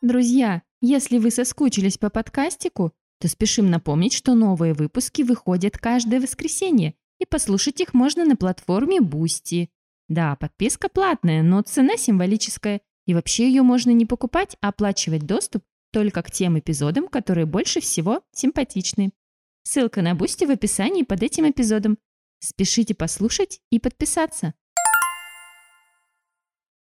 Друзья, если вы соскучились по подкастику, то спешим напомнить, что новые выпуски выходят каждое воскресенье, и послушать их можно на платформе Boosty. Да, подписка платная, но цена символическая, и вообще ее можно не покупать, а оплачивать доступ только к тем эпизодам, которые больше всего симпатичны. Ссылка на Boosty в описании под этим эпизодом. Спешите послушать и подписаться.